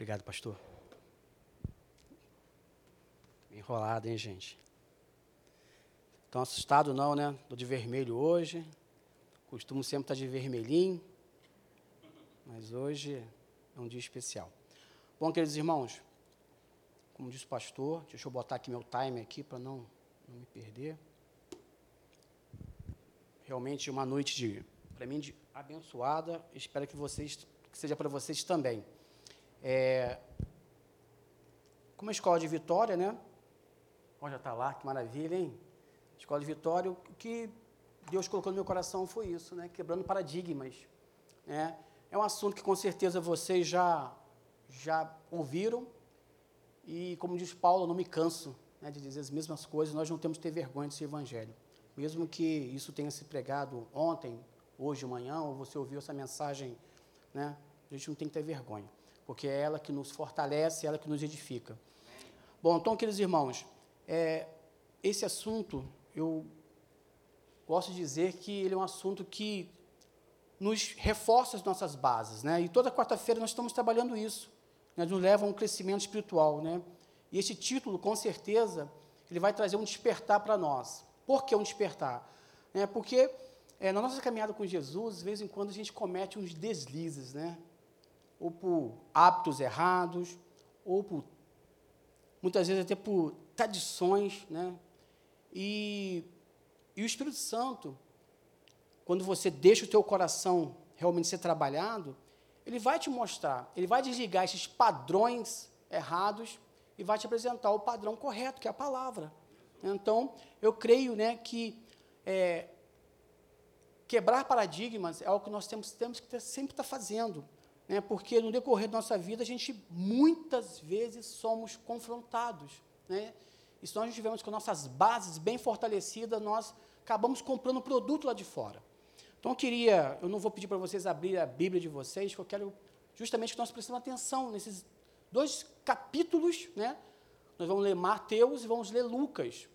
Obrigado, pastor. Enrolado, hein, gente? Estão assustados não, né? Estou de vermelho hoje. Costumo sempre estar de vermelhinho. Mas hoje é um dia especial. Bom, queridos irmãos, como disse o pastor, deixa eu botar aqui meu time aqui para não, não me perder. Realmente uma noite de, para mim, de abençoada. Espero que vocês, que seja para vocês também. É, como a escola de Vitória, né? Olha, está lá, que maravilha, hein? Escola de Vitória, o que Deus colocou no meu coração foi isso, né? Quebrando paradigmas. Né? É um assunto que com certeza vocês já, já ouviram, e como diz Paulo, não me canso né, de dizer as mesmas coisas, nós não temos que ter vergonha desse evangelho. Mesmo que isso tenha se pregado ontem, hoje, amanhã, ou você ouviu essa mensagem, né, a gente não tem que ter vergonha porque é ela que nos fortalece, é ela que nos edifica. Bom, então, queridos irmãos, é, esse assunto, eu gosto de dizer que ele é um assunto que nos reforça as nossas bases, né? E toda quarta-feira nós estamos trabalhando isso, né? nos leva a um crescimento espiritual, né? E esse título, com certeza, ele vai trazer um despertar para nós. Por que um despertar? É porque é, na nossa caminhada com Jesus, de vez em quando a gente comete uns deslizes, né? Ou por hábitos errados, ou por, muitas vezes até por tradições, né? E, e o Espírito Santo, quando você deixa o teu coração realmente ser trabalhado, ele vai te mostrar, ele vai desligar esses padrões errados e vai te apresentar o padrão correto, que é a palavra. Então, eu creio né, que é, quebrar paradigmas é algo que nós temos, temos que ter, sempre estar fazendo né, porque no decorrer da nossa vida a gente muitas vezes somos confrontados. Né, e se nós não tivermos com nossas bases bem fortalecidas, nós acabamos comprando produto lá de fora. Então eu queria, eu não vou pedir para vocês abrir a Bíblia de vocês, porque eu quero justamente que nós prestemos atenção nesses dois capítulos, né? Nós vamos ler Mateus e vamos ler Lucas.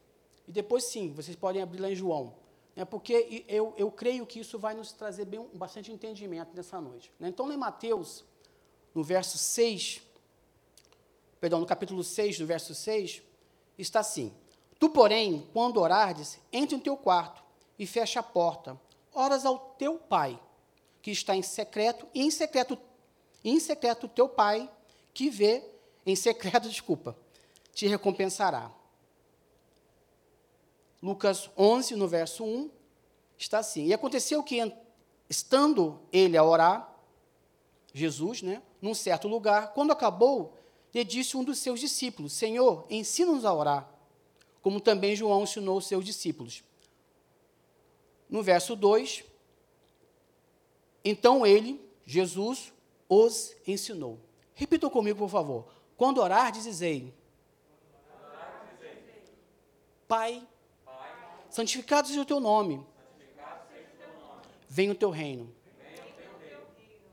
E depois sim, vocês podem abrir lá em João. É porque eu, eu creio que isso vai nos trazer bem, bastante entendimento nessa noite. Né? Então, em Mateus, no verso 6, perdão, no capítulo 6, no verso 6, está assim: Tu, porém, quando orardes, entre em teu quarto e fecha a porta, oras ao teu pai, que está em secreto, e em secreto, em secreto teu pai, que vê, em secreto, desculpa, te recompensará. Lucas 11, no verso 1, está assim: E aconteceu que, estando ele a orar, Jesus, né, num certo lugar, quando acabou, lhe disse um dos seus discípulos: Senhor, ensina-nos a orar, como também João ensinou os seus discípulos. No verso 2, então ele, Jesus, os ensinou. Repitam comigo, por favor. Quando orar, dizei: Pai Santificado seja o teu nome. Venha o teu reino.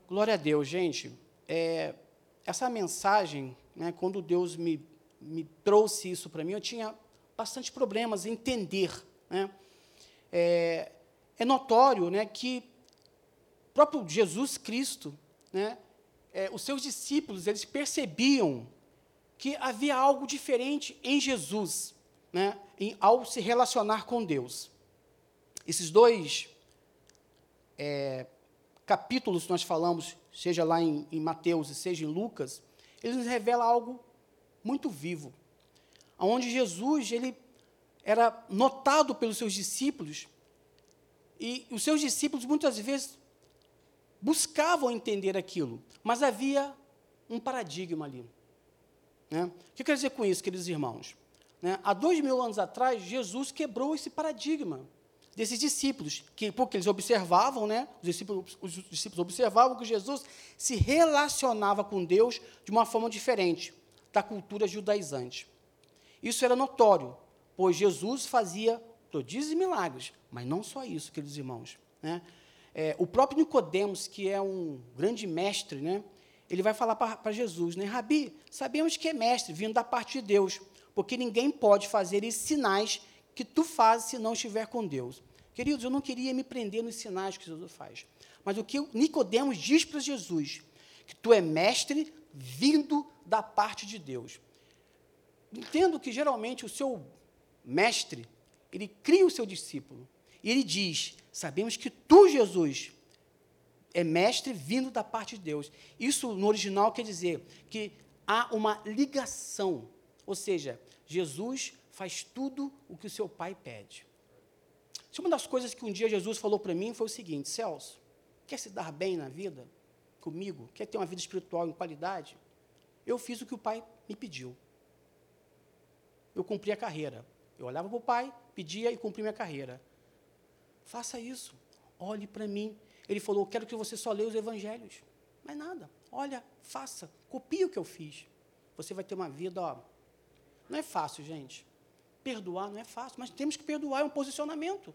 Glória a Deus, gente. É, essa mensagem, né, quando Deus me, me trouxe isso para mim, eu tinha bastante problemas em entender. Né? É, é notório né, que próprio Jesus Cristo, né, é, os seus discípulos, eles percebiam que havia algo diferente em Jesus né, em, ao se relacionar com Deus. Esses dois é, capítulos que nós falamos, seja lá em, em Mateus e seja em Lucas, eles nos revelam algo muito vivo, onde Jesus ele era notado pelos seus discípulos e os seus discípulos muitas vezes buscavam entender aquilo, mas havia um paradigma ali. Né? O que quer dizer com isso, queridos irmãos? Né? Há dois mil anos atrás, Jesus quebrou esse paradigma desses discípulos, que porque eles observavam, né, os, discípulos, os discípulos observavam que Jesus se relacionava com Deus de uma forma diferente da cultura judaizante. Isso era notório, pois Jesus fazia prodígios e milagres, mas não só isso, queridos irmãos. Né? É, o próprio Nicodemos, que é um grande mestre, né, ele vai falar para Jesus, né, Rabi, sabemos que é mestre, vindo da parte de Deus, porque ninguém pode fazer esses sinais que tu fazes se não estiver com Deus. Queridos, eu não queria me prender nos sinais que Jesus faz. Mas o que Nicodemos diz para Jesus, que tu é mestre, vindo da parte de Deus. Entendo que geralmente o seu mestre, ele cria o seu discípulo. E ele diz: Sabemos que tu, Jesus, é mestre vindo da parte de Deus. Isso no original quer dizer que há uma ligação. Ou seja, Jesus faz tudo o que o seu pai pede. Se uma das coisas que um dia Jesus falou para mim foi o seguinte: Celso, quer se dar bem na vida comigo? Quer ter uma vida espiritual em qualidade? Eu fiz o que o pai me pediu. Eu cumpri a carreira. Eu olhava para o pai, pedia e cumpri minha carreira. Faça isso. Olhe para mim. Ele falou: Quero que você só leia os evangelhos. Mais nada. Olha, faça. Copie o que eu fiz. Você vai ter uma vida, ó. Não é fácil, gente. Perdoar não é fácil, mas temos que perdoar, é um posicionamento.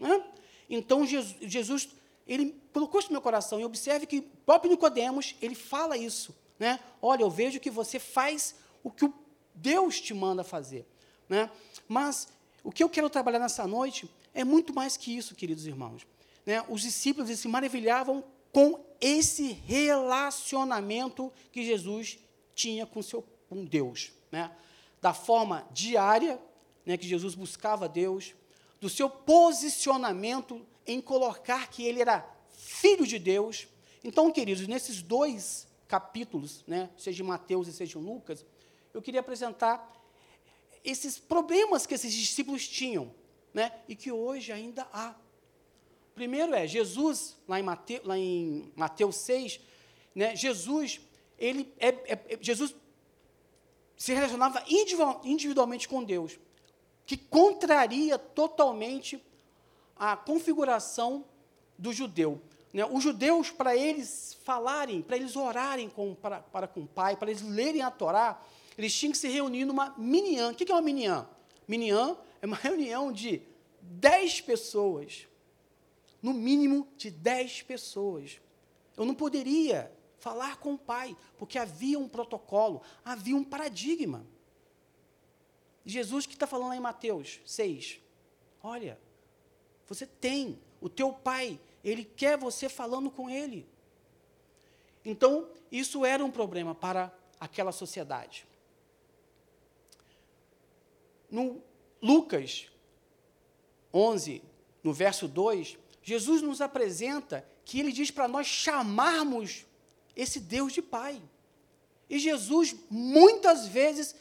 Né? Então, Jesus, ele colocou isso no meu coração. E observe que próprio Nicodemos, ele fala isso. Né? Olha, eu vejo que você faz o que o Deus te manda fazer. Né? Mas o que eu quero trabalhar nessa noite é muito mais que isso, queridos irmãos. Né? Os discípulos se maravilhavam com esse relacionamento que Jesus tinha com, seu, com Deus. Né? Da forma diária né, que Jesus buscava Deus, do seu posicionamento em colocar que ele era filho de Deus. Então, queridos, nesses dois capítulos, né, seja em Mateus e seja em Lucas, eu queria apresentar esses problemas que esses discípulos tinham, né, e que hoje ainda há. Primeiro é, Jesus, lá em Mateus, lá em Mateus 6, né, Jesus, ele é, é, é Jesus se relacionava individualmente com Deus, que contraria totalmente a configuração do judeu. Né? Os judeus, para eles falarem, para eles orarem com, para, para com o Pai, para eles lerem a Torá, eles tinham que se reunir numa miniã. O que é uma miniã? Miniã é uma reunião de dez pessoas. No mínimo de dez pessoas. Eu não poderia falar com o Pai, porque havia um protocolo, havia um paradigma. Jesus que está falando lá em Mateus 6. Olha, você tem, o teu pai, ele quer você falando com ele. Então, isso era um problema para aquela sociedade. No Lucas 11, no verso 2, Jesus nos apresenta que ele diz para nós chamarmos esse Deus de Pai. E Jesus, muitas vezes,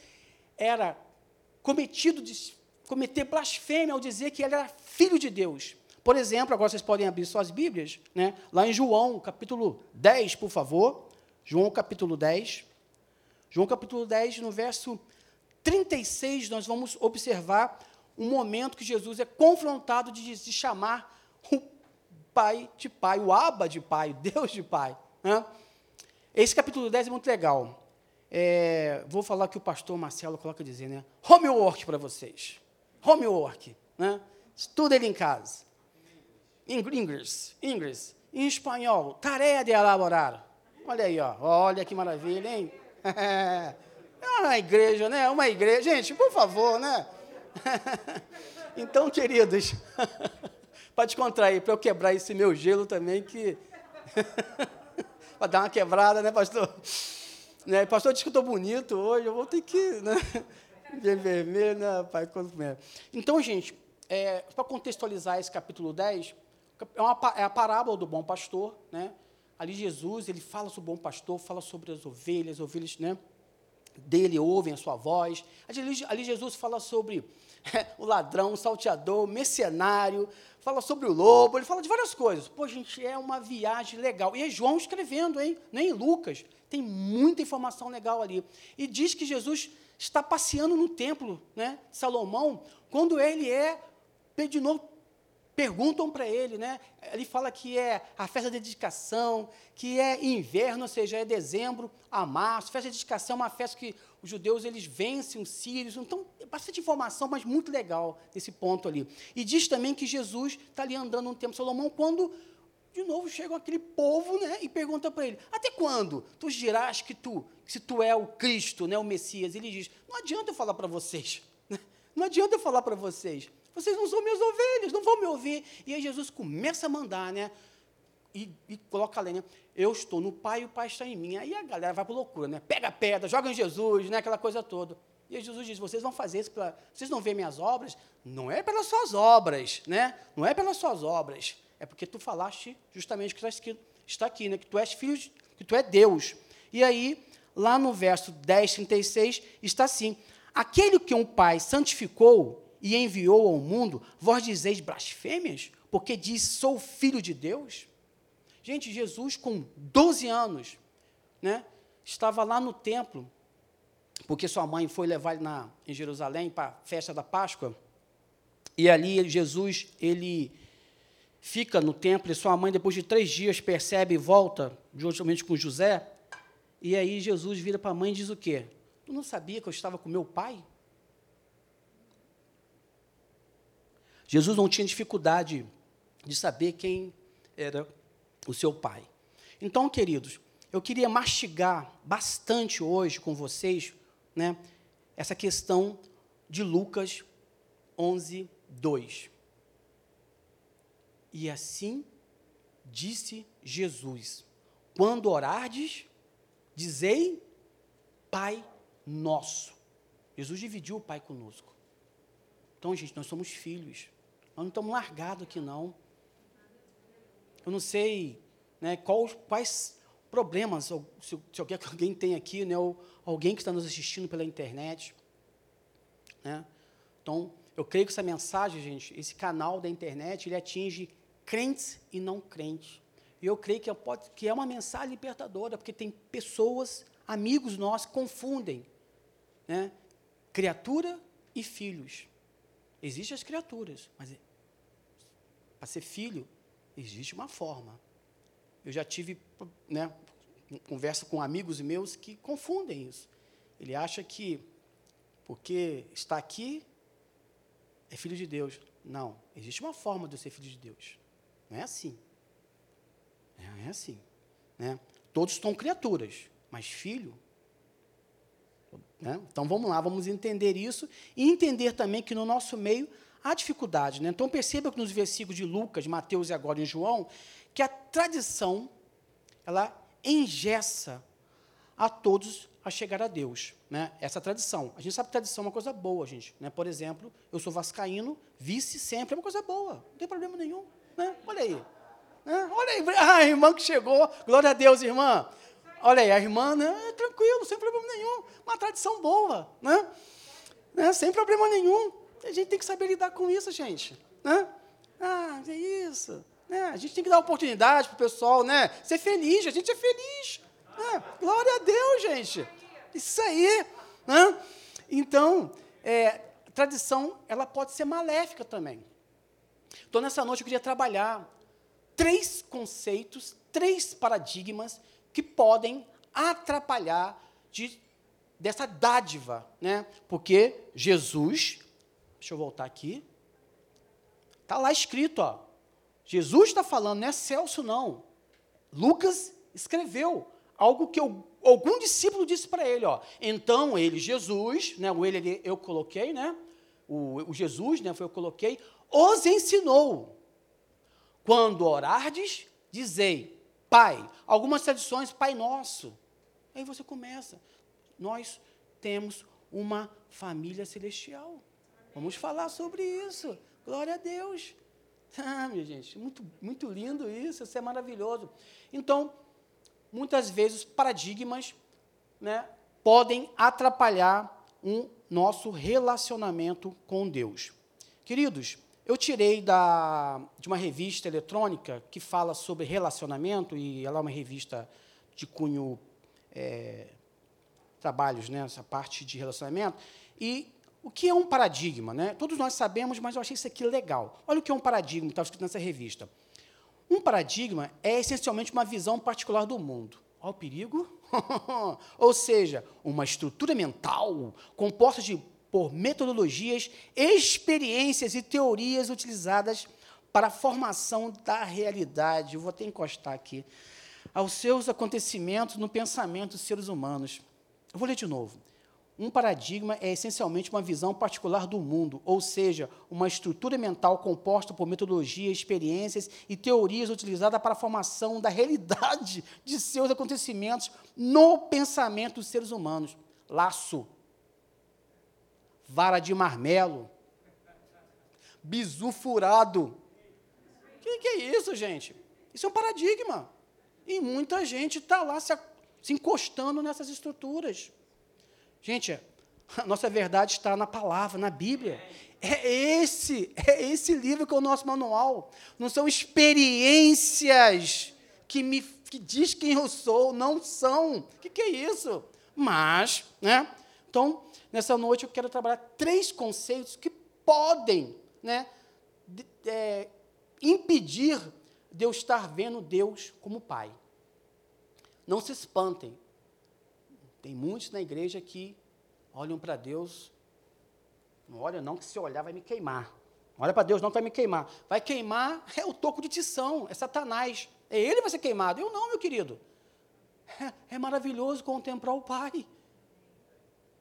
era cometido de cometer blasfêmia ao dizer que ele era filho de Deus. Por exemplo, agora vocês podem abrir suas Bíblias, né? lá em João, capítulo 10, por favor. João, capítulo 10. João, capítulo 10, no verso 36, nós vamos observar um momento que Jesus é confrontado de se chamar o Pai de Pai, o Abba de Pai, Deus de Pai. Né? Esse capítulo 10 é muito legal. É, vou falar que o pastor Marcelo coloca dizer, né? Homework para vocês. Homework, né? Estuda ele em casa. Inglês, inglês. Em espanhol, tarefa de elaborar. Olha aí, ó. Olha que maravilha, hein? É uma igreja, né? Uma igreja. Gente, por favor, né? Então, queridos, pode contrair para eu quebrar esse meu gelo também, que. Para dar uma quebrada, né, pastor? Né? Pastor disse que eu estou bonito hoje, eu vou ter que. Né? Ver vermelho, né, pai? Então, gente, é, para contextualizar esse capítulo 10, é, uma, é a parábola do bom pastor, né? Ali Jesus, ele fala sobre o bom pastor, fala sobre as ovelhas, as ovelhas, né? Dele ouvem a sua voz. Ali, ali Jesus fala sobre o ladrão, o salteador, o mercenário, fala sobre o lobo, ele fala de várias coisas. Pô, gente, é uma viagem legal. E é João escrevendo, hein? Nem Lucas. Tem muita informação legal ali. E diz que Jesus está passeando no templo né, Salomão, quando ele é, de novo, perguntam para ele, né? Ele fala que é a festa de dedicação, que é inverno, ou seja, é dezembro a março. Festa de dedicação é uma festa que os judeus eles vencem os sírios. Então, é bastante informação, mas muito legal nesse ponto ali. E diz também que Jesus está ali andando no templo Salomão quando de novo chega aquele povo, né, e pergunta para ele: "Até quando tu dirás que tu, se tu é o Cristo, né, o Messias?" Ele diz: "Não adianta eu falar para vocês. Né? Não adianta eu falar para vocês. Vocês não são minhas ovelhas, não vão me ouvir. E aí Jesus começa a mandar, né? e, e coloca a lenha. Eu estou no Pai e o Pai está em mim. Aí a galera vai para loucura, né? Pega pedra, joga em Jesus, né? aquela coisa toda. E Jesus diz: vocês vão fazer isso para. Vocês não veem minhas obras? Não é pelas suas obras, né? Não é pelas suas obras. É porque tu falaste justamente que está está aqui, né? Que tu és filho, de, que tu é Deus. E aí, lá no verso 10, 36, está assim: Aquele que um pai santificou e enviou ao mundo, vós dizeis blasfêmias? Porque diz, sou filho de Deus? Gente, Jesus, com 12 anos, né, estava lá no templo, porque sua mãe foi levar ele na, em Jerusalém para a festa da Páscoa, e ali Jesus, ele fica no templo, e sua mãe, depois de três dias, percebe e volta, juntamente com José, e aí Jesus vira para a mãe e diz o quê? Tu não sabia que eu estava com meu pai? Jesus não tinha dificuldade de saber quem era o seu pai. Então, queridos, eu queria mastigar bastante hoje com vocês, né, essa questão de Lucas 11, 2. E assim disse Jesus: Quando orardes, dizei, Pai nosso. Jesus dividiu o Pai conosco. Então, gente, nós somos filhos. Nós não estamos largados aqui, não. Eu não sei né, quais, quais problemas, se, se alguém tem aqui, né, ou alguém que está nos assistindo pela internet. Né? Então, eu creio que essa mensagem, gente, esse canal da internet, ele atinge crentes e não crentes. E eu creio que é, pode, que é uma mensagem libertadora, porque tem pessoas, amigos nossos, que confundem né, criatura e filhos. Existem as criaturas, mas é, para ser filho, existe uma forma. Eu já tive né, conversa com amigos meus que confundem isso. Ele acha que porque está aqui é filho de Deus. Não, existe uma forma de eu ser filho de Deus. Não é assim. Não é assim. Né? Todos são criaturas, mas filho. Né? Então vamos lá, vamos entender isso e entender também que no nosso meio há dificuldade. Né? Então perceba que nos versículos de Lucas, Mateus e agora em João, que a tradição ela engessa a todos a chegar a Deus. Né? Essa tradição. A gente sabe que tradição é uma coisa boa, gente. Né? Por exemplo, eu sou vascaíno, vice sempre é uma coisa boa, não tem problema nenhum. Né? Olha aí. Né? Olha aí, ah, a irmã que chegou, glória a Deus, irmã. Olha aí, a irmã, né? É tranquilo, sem problema nenhum. Uma tradição boa, né? né? Sem problema nenhum. A gente tem que saber lidar com isso, gente. Né? Ah, é isso. Né? A gente tem que dar oportunidade para o pessoal, né? Ser feliz, a gente é feliz. Né? Glória a Deus, gente. Isso aí. Né? Então, é, tradição, ela pode ser maléfica também. Então, nessa noite, eu queria trabalhar três conceitos, três paradigmas que podem atrapalhar de, dessa dádiva, né? Porque Jesus, deixa eu voltar aqui, está lá escrito, ó, Jesus está falando, não é Celso, não. Lucas escreveu algo que eu, algum discípulo disse para ele. Ó. Então, ele, Jesus, né, o ele eu coloquei, né, o, o Jesus, né, foi eu coloquei, os ensinou. Quando orardes, dizei, Pai. Algumas tradições, Pai Nosso. Aí você começa. Nós temos uma família celestial. Vamos falar sobre isso. Glória a Deus. Ah, minha gente, muito, muito lindo isso, isso é maravilhoso. Então, muitas vezes, paradigmas né, podem atrapalhar um nosso relacionamento com Deus. Queridos, eu tirei da, de uma revista eletrônica que fala sobre relacionamento, e ela é uma revista de cunho é, trabalhos, né, essa parte de relacionamento, e o que é um paradigma? Né? Todos nós sabemos, mas eu achei isso aqui legal. Olha o que é um paradigma, estava escrito nessa revista. Um paradigma é essencialmente uma visão particular do mundo. Olha o perigo. Ou seja, uma estrutura mental composta de, por metodologias, experiências e teorias utilizadas para a formação da realidade. Vou até encostar aqui. Aos seus acontecimentos no pensamento dos seres humanos. Eu vou ler de novo Um paradigma é essencialmente uma visão particular do mundo, ou seja, uma estrutura mental composta por metodologias, experiências e teorias utilizadas para a formação da realidade de seus acontecimentos no pensamento dos seres humanos. Laço, vara de marmelo, bizu furado. O que, que, é isso, gente? Isso é um paradigma. E muita gente está lá se, se encostando nessas estruturas. Gente, a nossa verdade está na palavra, na Bíblia. É esse, é esse livro que é o nosso manual. Não são experiências que me que diz quem eu sou, não são. O que, que é isso? Mas, né? Então, nessa noite eu quero trabalhar três conceitos que podem, né, de, é, impedir de eu estar vendo Deus como Pai. Não se espantem. Tem muitos na igreja que olham para Deus. Não olha não, que se olhar vai me queimar. olha para Deus não, que vai me queimar. Vai queimar é o toco de tição, é Satanás. É ele que vai ser queimado. Eu não, meu querido. É, é maravilhoso contemplar o Pai.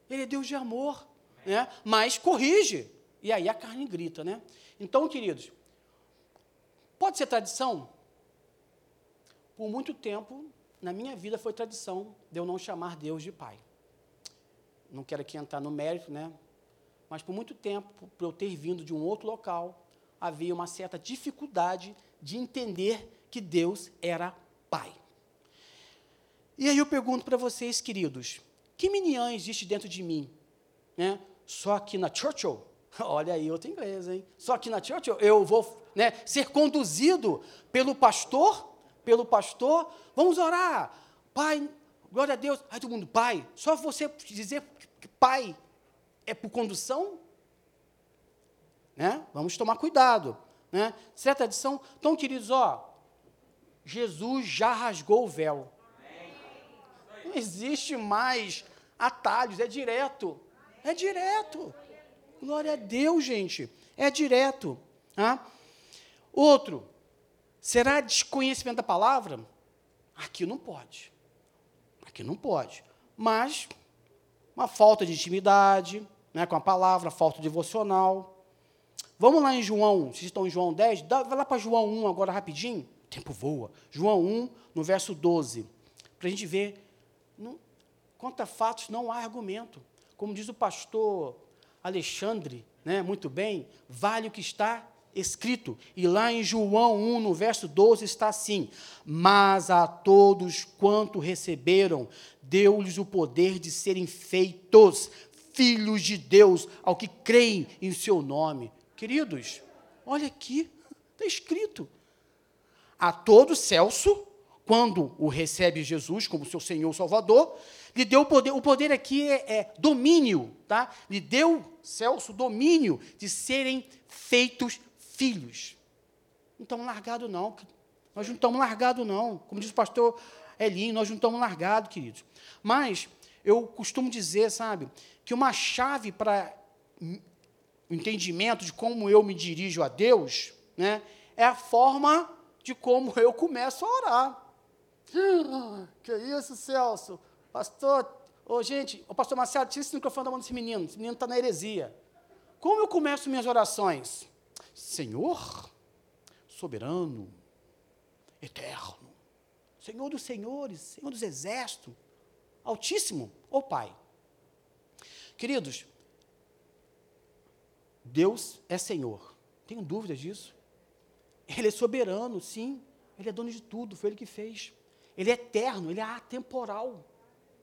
Ele é Deus de amor. Né? Mas corrige. E aí a carne grita, né? Então, queridos, pode ser tradição? Por muito tempo, na minha vida foi tradição de eu não chamar Deus de Pai não quero aqui entrar no mérito, né? Mas por muito tempo, por eu ter vindo de um outro local, havia uma certa dificuldade de entender que Deus era Pai. E aí eu pergunto para vocês, queridos, que miniã existe dentro de mim? Né? Só aqui na Churchill? Olha aí outro inglês, hein? Só aqui na Churchill eu vou né, ser conduzido pelo pastor, pelo pastor, vamos orar. Pai, glória a Deus. Aí todo mundo, pai, só você dizer que pai é por condução? Né? Vamos tomar cuidado. Né? Certa tradição. Então, queridos, ó, Jesus já rasgou o véu. Não existe mais atalhos, é direto. É direto. Glória a Deus, gente. É direto. Tá? Outro, será desconhecimento da palavra? Aqui não pode. Aqui não pode. Mas uma falta de intimidade né, com a palavra, falta devocional. Vamos lá em João, vocês estão em João 10, dá, vai lá para João 1 agora rapidinho. O tempo voa. João 1, no verso 12. Para a gente ver. Não, fatos não há argumento. Como diz o pastor Alexandre, né, muito bem, vale o que está escrito. E lá em João 1, no verso 12, está assim: Mas a todos quanto receberam, deu-lhes o poder de serem feitos filhos de Deus, ao que creem em seu nome. Queridos, olha aqui, está escrito. A todo Celso, quando o recebe Jesus como seu Senhor Salvador, lhe deu o poder, o poder aqui é, é domínio, tá? Lhe deu, Celso, domínio de serem feitos filhos. Não estamos largados, não. Nós não estamos largados, não. Como diz o pastor Elinho, nós não estamos largados, queridos. Mas eu costumo dizer, sabe, que uma chave para o entendimento de como eu me dirijo a Deus, né, é a forma de como eu começo a orar. Que isso, Celso? Pastor, ô, gente, o pastor Marcelo, tira esse microfone da mão desse menino. Esse menino está na heresia. Como eu começo minhas orações? Senhor, soberano, eterno, Senhor dos senhores, Senhor dos exércitos, Altíssimo, ou Pai. Queridos, Deus é Senhor. Tenho dúvidas disso. Ele é soberano, sim. Ele é dono de tudo, foi Ele que fez. Ele é eterno, Ele é atemporal.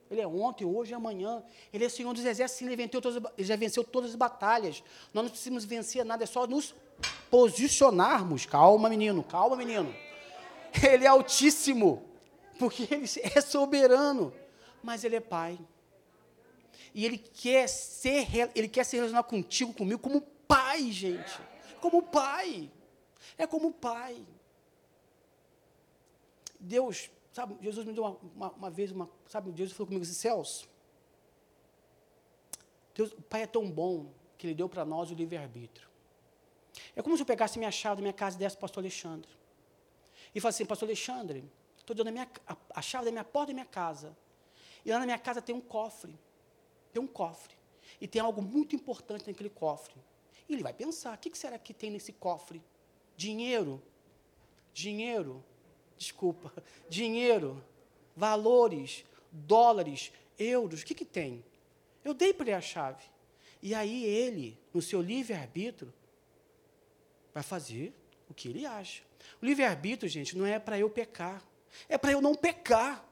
Ele é ontem, hoje e amanhã. Ele é Senhor dos exércitos, ele, venceu todas, ele já venceu todas as batalhas. Nós não precisamos vencer nada, é só nos posicionarmos. Calma, menino, calma, menino. Ele é altíssimo, porque ele é soberano, mas ele é pai. E ele quer ser, ele quer se relacionar contigo, comigo, como pai, gente. Como pai. É como pai. Deus, sabe, Jesus me deu uma, uma, uma vez, uma, sabe, Deus falou comigo assim, Celso, Deus, o Pai é tão bom que Ele deu para nós o livre-arbítrio. É como se eu pegasse minha chave da minha casa e desse para o pastor Alexandre. E falasse assim, pastor Alexandre, estou dando a, minha, a, a chave da minha porta da minha casa. E lá na minha casa tem um cofre. tem um cofre. E tem algo muito importante naquele cofre. E ele vai pensar: o que será que tem nesse cofre? Dinheiro? Dinheiro? Desculpa. Dinheiro, valores, dólares, euros. O que, que tem? Eu dei para ele a chave. E aí ele, no seu livre-arbítrio, vai fazer o que ele acha. O livre-arbítrio, gente, não é para eu pecar. É para eu não pecar.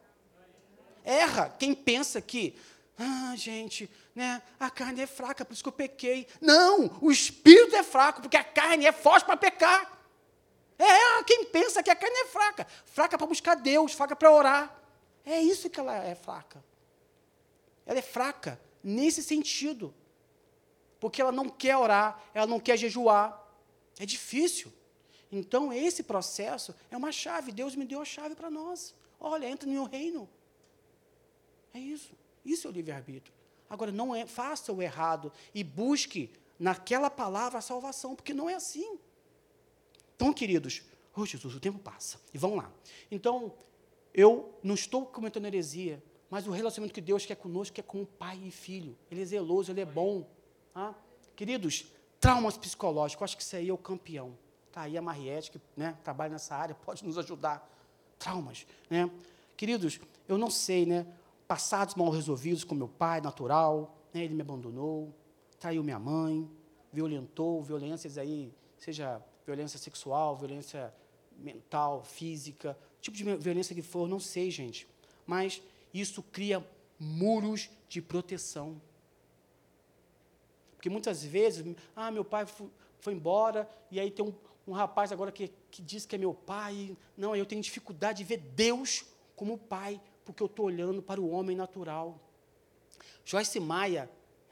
Erra quem pensa que, ah, gente, né, a carne é fraca, por isso que eu pequei. Não, o espírito é fraco, porque a carne é forte para pecar. É quem pensa que a carne é fraca. Fraca para buscar Deus, fraca para orar. É isso que ela é fraca. Ela é fraca nesse sentido. Porque ela não quer orar, ela não quer jejuar. É difícil. Então, esse processo é uma chave. Deus me deu a chave para nós. Olha, entra no meu reino. É isso. Isso é o livre-arbítrio. Agora, não é, faça o errado e busque naquela palavra a salvação, porque não é assim. Então, queridos, oh Jesus, o tempo passa. E vamos lá. Então, eu não estou comentando heresia, mas o relacionamento que Deus quer conosco é como pai e filho. Ele é zeloso, ele é bom. Ah? Queridos, traumas psicológicos, eu acho que isso aí é o campeão. Está aí a Mariette, que né, trabalha nessa área, pode nos ajudar. Traumas. Né? Queridos, eu não sei, né? Passados mal resolvidos com meu pai, natural, né, ele me abandonou, traiu minha mãe, violentou, violências aí, seja violência sexual, violência mental, física, tipo de violência que for, não sei, gente. Mas isso cria muros de proteção. Porque muitas vezes, ah, meu pai foi embora, e aí tem um, um rapaz agora que, que diz que é meu pai. Não, eu tenho dificuldade de ver Deus como pai, porque eu estou olhando para o homem natural. Joyce Maia,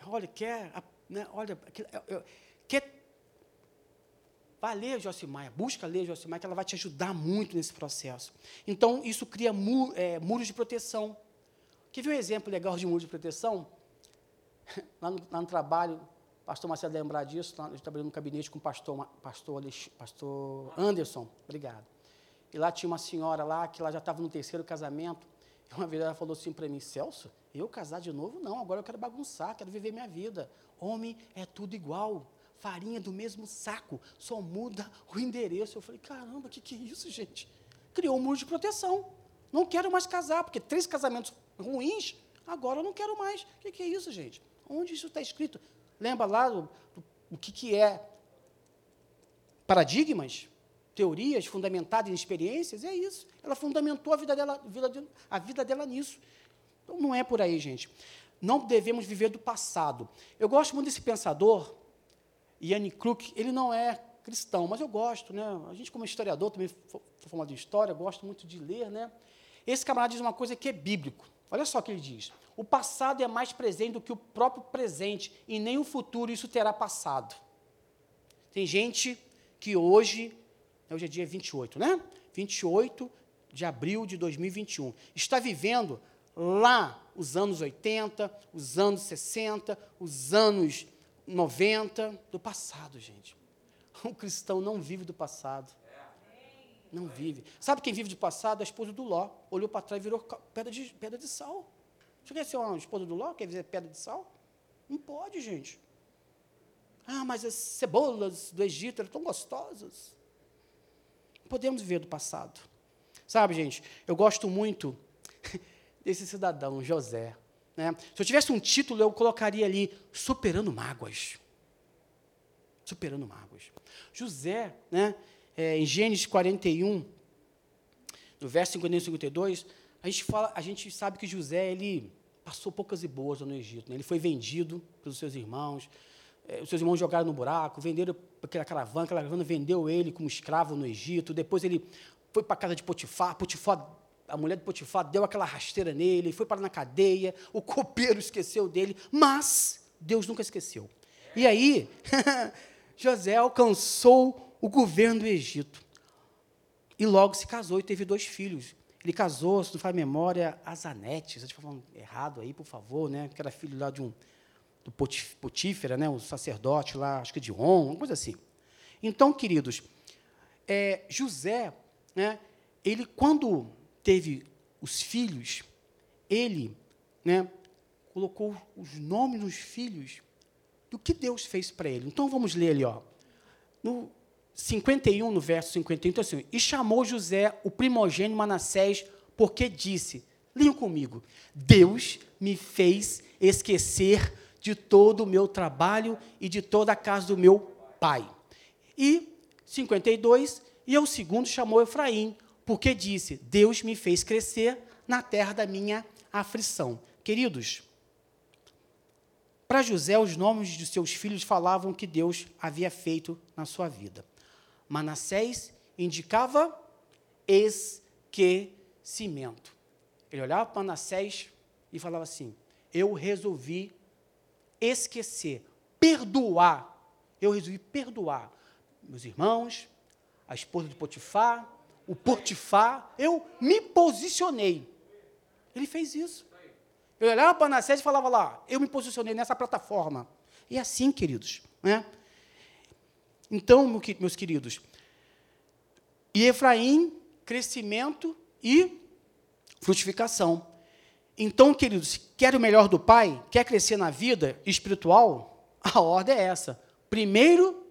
olha, quer, né, olha, quer Vai ler Josimar, busca ler Josimar, que ela vai te ajudar muito nesse processo. Então, isso cria mu é, muros de proteção. Quer ver um exemplo legal de muro de proteção? Lá no, lá no trabalho, pastor Marcelo lembrar disso, eu trabalhei no gabinete com o pastor, pastor, pastor Anderson, obrigado. E lá tinha uma senhora lá, que ela já estava no terceiro casamento, e uma vez ela falou assim para mim, Celso, eu casar de novo? Não, agora eu quero bagunçar, quero viver minha vida. Homem é tudo igual farinha do mesmo saco, só muda o endereço. Eu falei, caramba, o que, que é isso, gente? Criou um muro de proteção. Não quero mais casar, porque três casamentos ruins, agora eu não quero mais. O que, que é isso, gente? Onde isso está escrito? Lembra lá do, o que, que é paradigmas, teorias fundamentadas em experiências? É isso. Ela fundamentou a vida dela, a vida dela nisso. Então não é por aí, gente. Não devemos viver do passado. Eu gosto muito desse pensador, Yanni Kruk, ele não é cristão, mas eu gosto, né? A gente, como historiador, também sou formado em história, gosto muito de ler, né? Esse camarada diz uma coisa que é bíblico. Olha só o que ele diz. O passado é mais presente do que o próprio presente, e nem o futuro isso terá passado. Tem gente que hoje, hoje é dia 28, né? 28 de abril de 2021, está vivendo lá os anos 80, os anos 60, os anos 90 do passado, gente. Um cristão não vive do passado. Não vive. Sabe quem vive do passado? A esposa do Ló. Olhou para trás e virou pedra de, pedra de sal. Você quer ser uma esposa do Ló? Quer dizer pedra de sal? Não pode, gente. Ah, mas as cebolas do Egito eram tão gostosas. Podemos viver do passado. Sabe, gente, eu gosto muito desse cidadão, José. Né? Se eu tivesse um título, eu colocaria ali Superando Mágoas. Superando Mágoas. José, né, é, em Gênesis 41, no verso 51 e 52, a gente, fala, a gente sabe que José ele passou poucas e boas no Egito. Né? Ele foi vendido pelos seus irmãos. É, os seus irmãos jogaram no buraco, venderam aquela caravana, aquela caravana vendeu ele como escravo no Egito. Depois ele foi para a casa de Potifar. Potifar a mulher de Potifar deu aquela rasteira nele, foi para na cadeia, o copeiro esqueceu dele, mas Deus nunca esqueceu. E aí, José alcançou o governo do Egito. E logo se casou e teve dois filhos. Ele casou, se não faz memória, a Zanete, se eu falando errado aí, por favor, né? Que era filho lá de um do Potífera, né? O sacerdote lá, acho que de On, uma coisa assim. Então, queridos, é, José, né? Ele quando teve os filhos, ele né, colocou os nomes nos filhos do que Deus fez para ele. Então vamos ler ali, ó. No 51, no verso 51, então assim, e chamou José, o primogênito Manassés, porque disse: Leiam comigo. Deus me fez esquecer de todo o meu trabalho e de toda a casa do meu pai. E 52, e o segundo chamou Efraim, porque disse: Deus me fez crescer na terra da minha aflição. Queridos, para José, os nomes de seus filhos falavam que Deus havia feito na sua vida. Manassés indicava esquecimento. Ele olhava para Manassés e falava assim: Eu resolvi esquecer, perdoar. Eu resolvi perdoar meus irmãos, a esposa de Potifar, o Potifar. Eu me posicionei. Ele fez isso. Eu olhava para Manassés e falava lá: Eu me posicionei nessa plataforma. E é assim, queridos. Né? Então, meus queridos, e Efraim, crescimento e frutificação. Então, queridos, quer o melhor do Pai? Quer crescer na vida espiritual? A ordem é essa. Primeiro,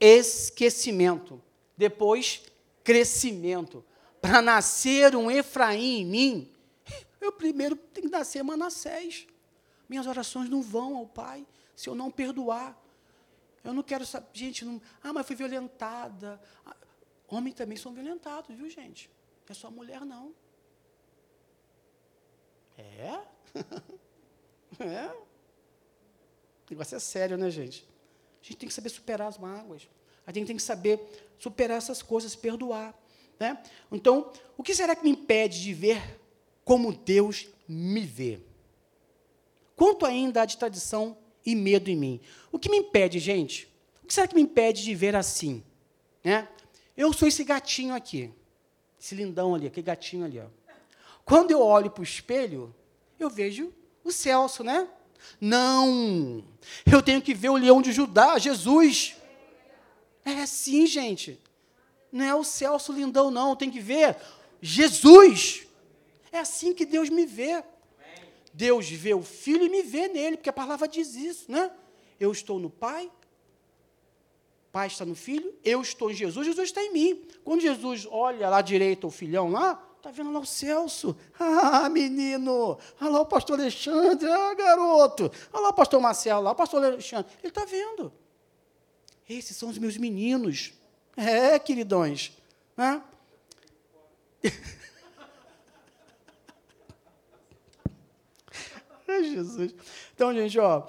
esquecimento. Depois, crescimento. Para nascer um Efraim em mim, eu primeiro tenho que nascer Manassés. Minhas orações não vão ao Pai se eu não perdoar. Eu não quero saber. Gente, não, ah, mas fui violentada. Ah, homens também são violentados, viu, gente? Não é só mulher, não. É? é? O negócio é sério, né, gente? A gente tem que saber superar as mágoas. A gente tem que saber superar essas coisas, perdoar. Né? Então, o que será que me impede de ver como Deus me vê? Quanto ainda há de tradição e medo em mim? O que me impede, gente? O que será que me impede de ver assim? Né? Eu sou esse gatinho aqui, esse lindão ali, aquele gatinho ali. Ó. Quando eu olho para o espelho, eu vejo o Celso, né? Não, eu tenho que ver o leão de Judá, Jesus. É assim, gente. Não é o Celso lindão, não. Tem que ver Jesus. É assim que Deus me vê. Deus vê o Filho e me vê nele, porque a palavra diz isso, né? Eu estou no Pai, Pai está no Filho, eu estou em Jesus, Jesus está em mim. Quando Jesus olha lá direito o filhão lá, está vendo lá o Celso. Ah, menino! Olha lá o pastor Alexandre, ah, garoto! Olha lá o pastor Marcelo, lá o pastor Alexandre. Ele está vendo. Esses são os meus meninos. É, queridões. Né? Jesus. Então, gente, ó,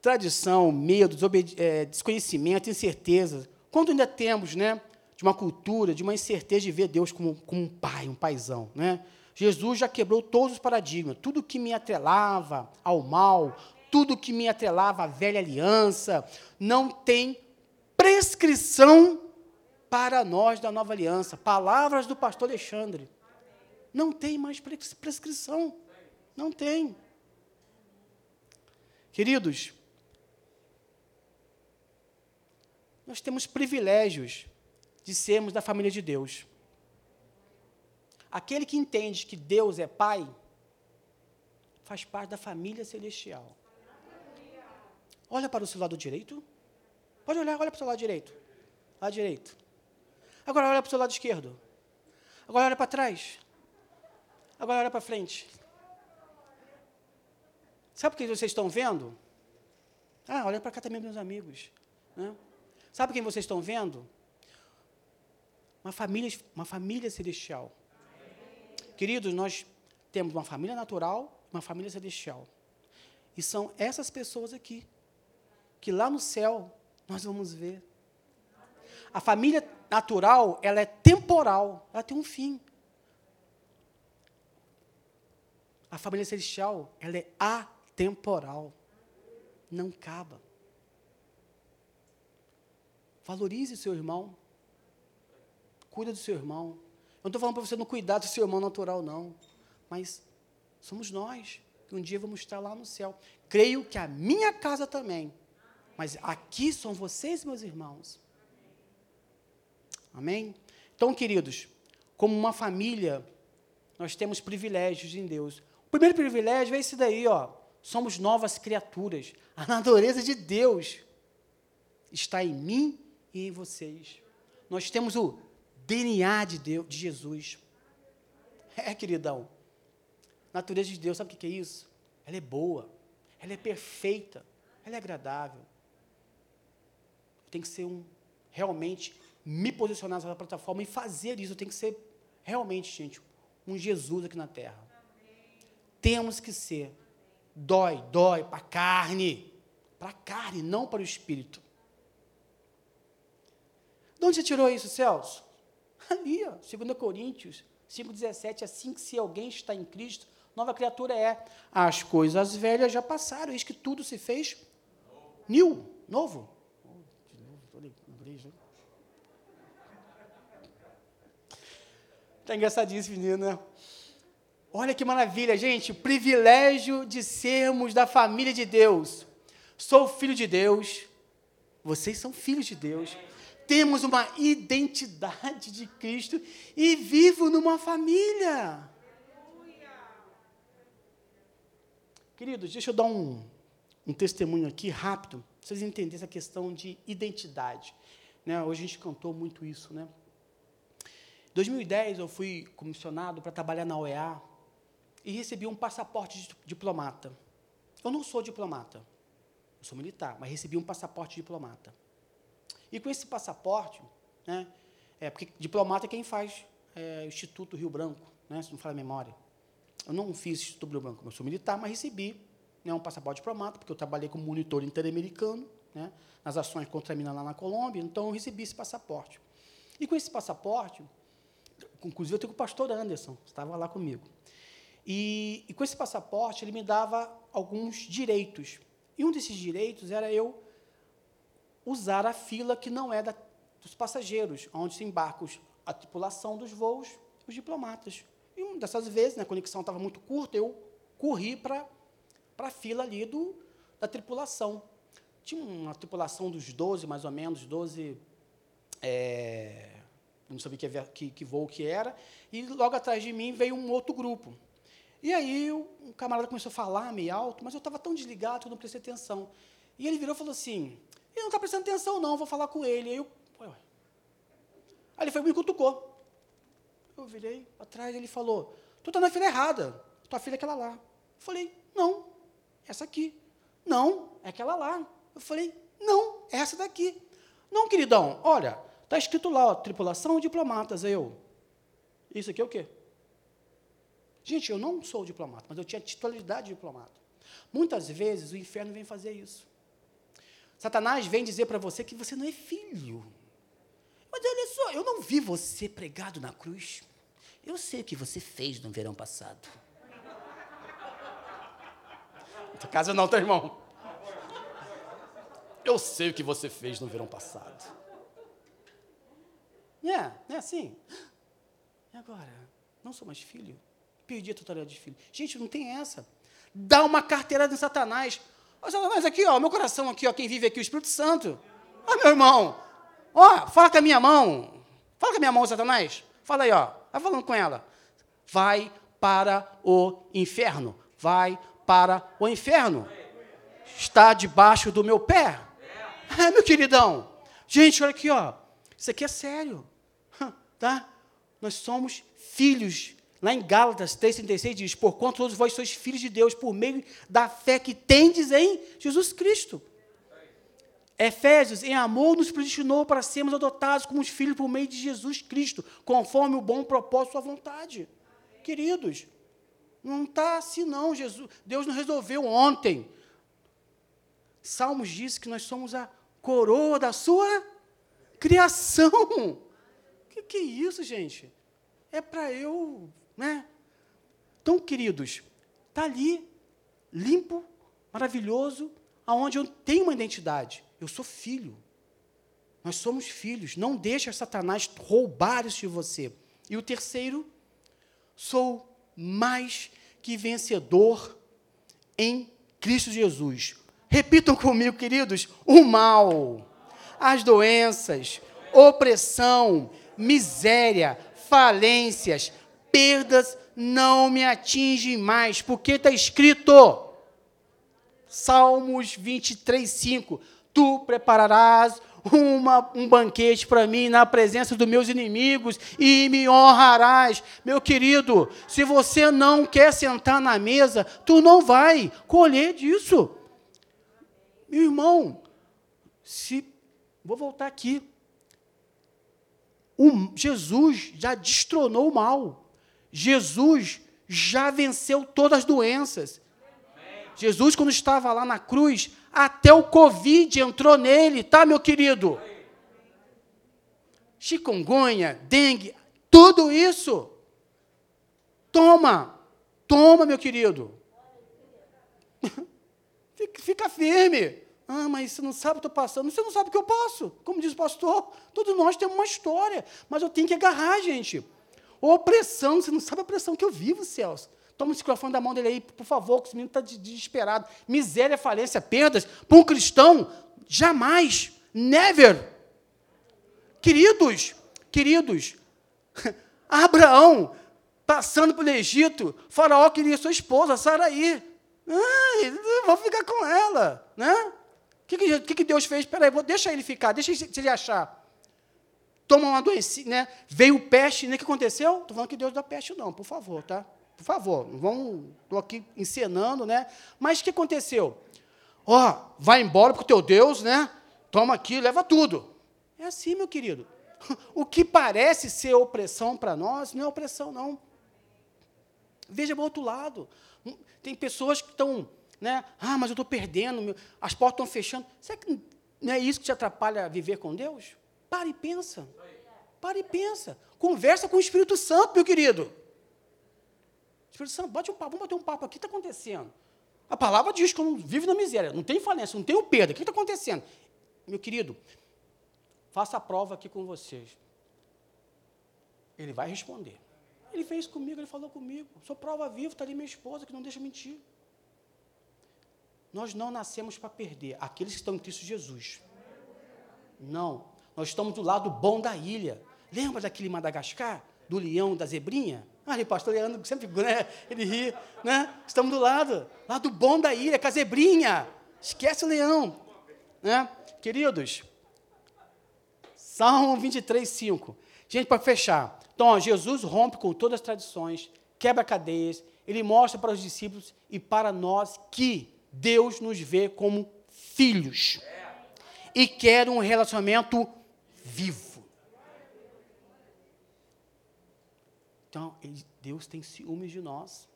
tradição, medo, é, desconhecimento, incerteza. Quando ainda temos, né, de uma cultura, de uma incerteza de ver Deus como, como um pai, um paizão, né? Jesus já quebrou todos os paradigmas. Tudo que me atrelava ao mal, tudo que me atrelava à velha aliança, não tem prescrição para nós da nova aliança. Palavras do pastor Alexandre. Não tem mais prescrição. Não tem. Queridos, nós temos privilégios de sermos da família de Deus. Aquele que entende que Deus é Pai, faz parte da família celestial. Olha para o seu lado direito. Pode olhar, olha para o seu lado direito. Lado direito. Agora olha para o seu lado esquerdo. Agora olha para trás. Agora olha para frente. Sabe o que vocês estão vendo? Ah, olha para cá também, meus amigos. Né? Sabe quem vocês estão vendo? Uma família, uma família celestial. Queridos, nós temos uma família natural, uma família celestial. E são essas pessoas aqui, que lá no céu nós vamos ver. A família natural, ela é temporal, ela tem um fim. A família celestial, ela é atemporal. Não acaba. Valorize o seu irmão. Cuida do seu irmão. Eu não estou falando para você não cuidar do seu irmão natural, não. Mas somos nós que um dia vamos estar lá no céu. Creio que a minha casa também mas aqui são vocês, meus irmãos. Amém? Então, queridos, como uma família, nós temos privilégios em Deus. O primeiro privilégio é esse daí, ó. Somos novas criaturas. A natureza de Deus está em mim e em vocês. Nós temos o DNA de Deus, de Jesus. É, queridão. Natureza de Deus, sabe o que é isso? Ela é boa, ela é perfeita, ela é agradável. Tem que ser um realmente me posicionar nessa plataforma e fazer isso. Tem que ser realmente, gente, um Jesus aqui na terra. Temos que ser. Dói, dói para a carne. Para a carne, não para o espírito. De onde você tirou isso, Celso? Ali, ó, 2 Coríntios 5,17, assim que se alguém está em Cristo, nova criatura é. As coisas velhas já passaram, eis que tudo se fez new, novo. Está engraçadíssimo, menino, né? Olha que maravilha, gente. O privilégio de sermos da família de Deus. Sou filho de Deus. Vocês são filhos de Deus. Temos uma identidade de Cristo e vivo numa família. Queridos, deixa eu dar um, um testemunho aqui rápido, para vocês entenderem essa questão de identidade. Né? Hoje a gente cantou muito isso, né? 2010 eu fui comissionado para trabalhar na OEA e recebi um passaporte de diplomata. Eu não sou diplomata, eu sou militar, mas recebi um passaporte diplomata. E com esse passaporte, né, é, porque diplomata é quem faz é, Instituto Rio Branco, né, se não falar a memória. Eu não fiz Instituto Rio Branco, eu sou militar, mas recebi né, um passaporte diplomata, porque eu trabalhei como monitor interamericano né, nas ações contra a mina lá na Colômbia, então eu recebi esse passaporte. E com esse passaporte, inclusive eu tenho com o pastor Anderson, estava lá comigo. E, e, com esse passaporte, ele me dava alguns direitos. E um desses direitos era eu usar a fila que não é da, dos passageiros, onde se embarca a tripulação dos voos, os diplomatas. E uma dessas vezes, né, a conexão estava muito curta, eu corri para a fila ali do, da tripulação. Tinha uma tripulação dos 12, mais ou menos, 12 é, não sabia que, que, que voo que era, e logo atrás de mim veio um outro grupo. E aí o um camarada começou a falar meio alto, mas eu estava tão desligado que eu não prestei atenção. E ele virou e falou assim, ele não está prestando atenção não, vou falar com ele. Aí, eu, ué, ué. aí ele foi e me cutucou. Eu virei atrás e ele falou, tu está na fila errada, tua filha é aquela lá. Eu falei, não, essa aqui. Não, é aquela lá. Eu falei, não, é essa daqui. Não, queridão, olha, Está escrito lá, ó, tripulação diplomatas. Eu, isso aqui é o quê? Gente, eu não sou diplomata, mas eu tinha titularidade de diplomata. Muitas vezes o inferno vem fazer isso. Satanás vem dizer para você que você não é filho. Mas olha só, eu não vi você pregado na cruz. Eu sei o que você fez no verão passado. Na casa não, teu irmão. Eu sei o que você fez no verão passado. É, é assim. E agora? Não sou mais filho? Perdi a totalidade de filho. Gente, não tem essa. Dá uma carteirada em Satanás. Ó, Satanás, aqui, ó, meu coração aqui, ó, quem vive aqui, o Espírito Santo. Ó, meu irmão. Ó, fala com a minha mão. Fala com a minha mão, Satanás. Fala aí, ó. Vai falando com ela. Vai para o inferno. Vai para o inferno. Está debaixo do meu pé. É, meu queridão. Gente, olha aqui, ó. Isso aqui é sério tá? Nós somos filhos. Lá em Gálatas 3,36 diz: Porquanto todos vós sois filhos de Deus por meio da fé que tendes em Jesus Cristo. Efésios, em amor, nos predestinou para sermos adotados como os filhos por meio de Jesus Cristo, conforme o bom propósito sua vontade. Queridos, não está assim não, Jesus, Deus não resolveu ontem. Salmos diz que nós somos a coroa da sua criação que, que é isso, gente? É para eu, né? Então, queridos, está ali, limpo, maravilhoso, aonde eu tenho uma identidade. Eu sou filho. Nós somos filhos. Não deixa Satanás roubar isso de você. E o terceiro, sou mais que vencedor em Cristo Jesus. Repitam comigo, queridos: o mal, as doenças, opressão, miséria, falências, perdas não me atingem mais, porque está escrito: Salmos 23, 5. Tu prepararás uma, um banquete para mim na presença dos meus inimigos e me honrarás. Meu querido, se você não quer sentar na mesa, tu não vai colher disso. Meu irmão, se vou voltar aqui. O, Jesus já destronou o mal. Jesus já venceu todas as doenças. Jesus, quando estava lá na cruz, até o Covid entrou nele, tá, meu querido? Chikungunya, dengue, tudo isso. Toma, toma, meu querido. Fica firme. Ah, mas você não sabe o que estou passando. Você não sabe o que eu passo. Como diz o pastor, todos nós temos uma história, mas eu tenho que agarrar, gente. Opressão, você não sabe a pressão que eu vivo, Celso. Toma o microfone da mão dele aí, por favor, que esse menino está desesperado. Miséria, falência, perdas. Para um cristão, jamais. Never. Queridos, queridos, Abraão, passando pelo Egito, Faraó queria sua esposa, Saraí. Ah, vou ficar com ela. Né? O que, que, que Deus fez? Peraí, vou, deixa ele ficar, deixa ele achar. Toma uma doença, né? Veio peste, né? o que aconteceu? Estou falando que Deus dá peste, não, por favor, tá? Por favor, não vão. Estou aqui encenando, né? Mas o que aconteceu? Ó, oh, vai embora para o teu Deus, né? Toma aqui, leva tudo. É assim, meu querido. O que parece ser opressão para nós, não é opressão, não. Veja o outro lado. Tem pessoas que estão, né? Ah, mas eu estou perdendo, as portas estão fechando. Será que não é isso que te atrapalha a viver com Deus? Para e pensa. Para e pensa. Conversa com o Espírito Santo, meu querido. Espírito Santo, bate um papo, vamos bater um papo aqui, o que está acontecendo? A palavra diz que eu não vivo na miséria, não tenho falência, não tenho perda, o que está acontecendo? Meu querido, faça a prova aqui com vocês. Ele vai responder. Ele fez comigo, ele falou comigo. Sou prova viva, está ali minha esposa, que não deixa mentir. Nós não nascemos para perder aqueles que estão em Cristo Jesus. Não. Nós estamos do lado bom da ilha. Lembra daquele Madagascar? Do leão, da zebrinha? Ah, o pastor Leandro sempre né, ele ri, né? Estamos do lado, lado bom da ilha, com a zebrinha. Esquece o leão, né? Queridos, Salmo 23, 5. Gente, para fechar. Então, ó, Jesus rompe com todas as tradições, quebra cadeias, ele mostra para os discípulos e para nós que Deus nos vê como filhos e quer um relacionamento vivo. Então, Deus tem ciúmes de nós.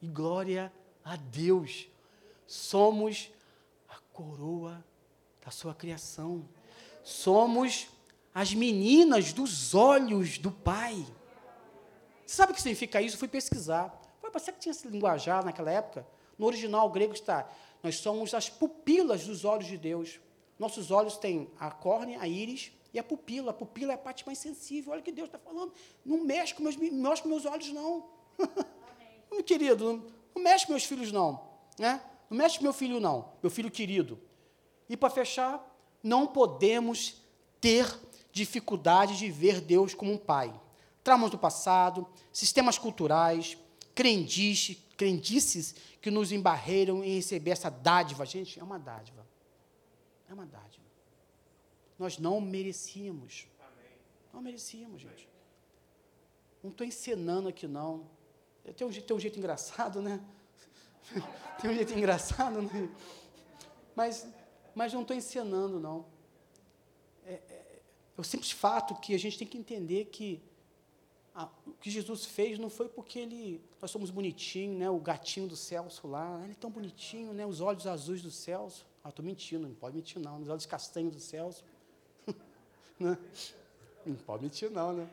E glória a Deus. Somos a coroa da sua criação. Somos as meninas dos olhos do Pai. Você sabe o que significa isso? Eu fui pesquisar. Será que tinha esse linguajar naquela época? No original grego está: nós somos as pupilas dos olhos de Deus. Nossos olhos têm a córnea, a íris e a pupila. A pupila é a parte mais sensível. Olha o que Deus está falando. Não mexe com meus, mexe com meus olhos, não. Meu querido, não, não mexe com meus filhos, não. Né? Não mexe com meu filho, não. Meu filho querido. E para fechar, não podemos ter dificuldade de ver Deus como um pai. Traumas do passado, sistemas culturais, crendices, crendices que nos embarreiram em receber essa dádiva. Gente, é uma dádiva. É uma dádiva. Nós não merecíamos. Não merecíamos, gente. Não estou encenando aqui, não. Tem um, tem um jeito engraçado, né? tem um jeito engraçado, né? Mas, mas não estou encenando, não. É, é, é o simples fato que a gente tem que entender que a, o que Jesus fez não foi porque ele, nós somos bonitinhos, né? O gatinho do Celso lá, ele é tão bonitinho, né? Os olhos azuis do Celso. Ah, estou mentindo, não pode mentir não. Os olhos castanhos do Celso. Né? Não pode mentir, não, né?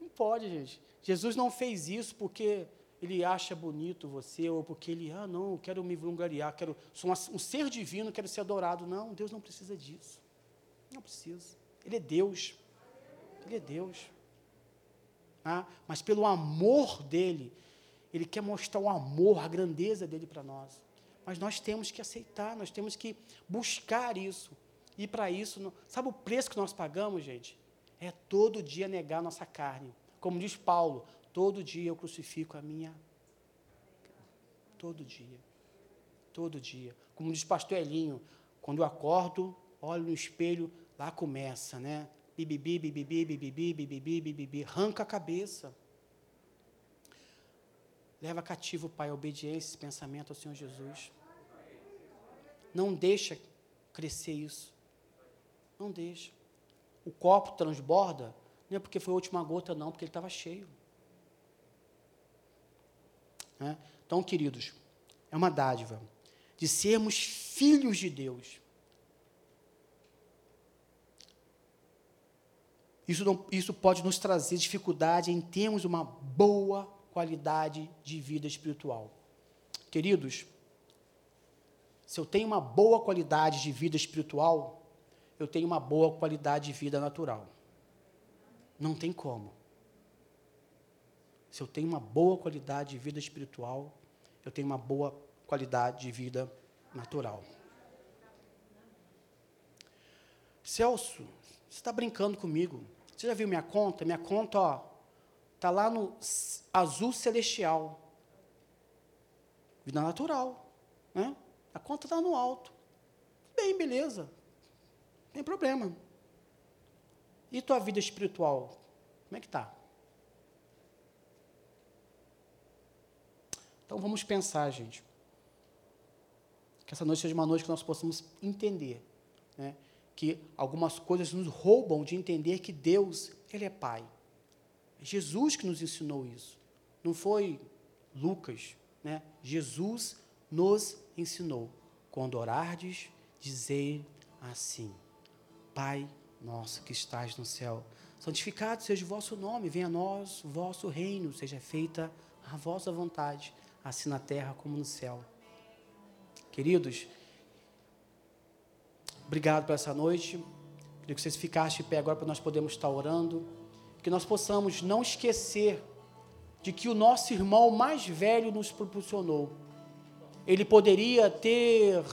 Não pode, gente. Jesus não fez isso porque ele acha bonito você, ou porque ele, ah, não, quero me vangloriar, quero, sou um ser divino, quero ser adorado. Não, Deus não precisa disso. Não precisa. Ele é Deus. Ele é Deus. Ah, mas pelo amor dele, ele quer mostrar o amor, a grandeza dele para nós. Mas nós temos que aceitar, nós temos que buscar isso. E para isso, sabe o preço que nós pagamos, gente? É todo dia negar nossa carne. Como diz Paulo, todo dia eu crucifico a minha. Todo dia. Todo dia. Como diz pastor Elinho, quando eu acordo, olho no espelho, lá começa, né? Bibibi, bibibi, bibibi, bibibi, bibibi, arranca a cabeça. Leva cativo, Pai, a obediência, esse pensamento ao Senhor Jesus. Não deixa crescer isso. Não deixa. O copo transborda, não é porque foi a última gota, não, porque ele estava cheio. Né? Então, queridos, é uma dádiva de sermos filhos de Deus. Isso, não, isso pode nos trazer dificuldade em termos uma boa qualidade de vida espiritual. Queridos, se eu tenho uma boa qualidade de vida espiritual, eu tenho uma boa qualidade de vida natural. Não tem como. Se eu tenho uma boa qualidade de vida espiritual, eu tenho uma boa qualidade de vida natural. Celso, você está brincando comigo? Você já viu minha conta? Minha conta, ó, Está lá no azul celestial. Vida natural. Né? A conta está no alto. Bem, beleza. Não tem problema. E tua vida espiritual? Como é que está? Então vamos pensar, gente. Que essa noite seja uma noite que nós possamos entender. Né? Que algumas coisas nos roubam de entender que Deus, Ele é Pai. Jesus que nos ensinou isso. Não foi Lucas, né? Jesus nos ensinou. Quando orardes, dizei assim: Pai nosso que estás no céu, santificado seja o vosso nome, venha a nós o vosso reino, seja feita a vossa vontade, assim na terra como no céu. Queridos, obrigado por essa noite. Queria que vocês ficassem de pé agora para nós podermos estar orando que nós possamos não esquecer de que o nosso irmão mais velho nos proporcionou. Ele poderia ter.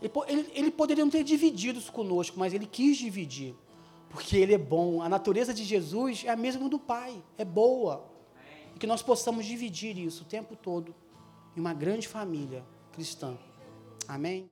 Ele, ele poderia não ter dividido isso conosco, mas ele quis dividir. Porque ele é bom. A natureza de Jesus é a mesma do Pai, é boa. E que nós possamos dividir isso o tempo todo em uma grande família cristã. Amém?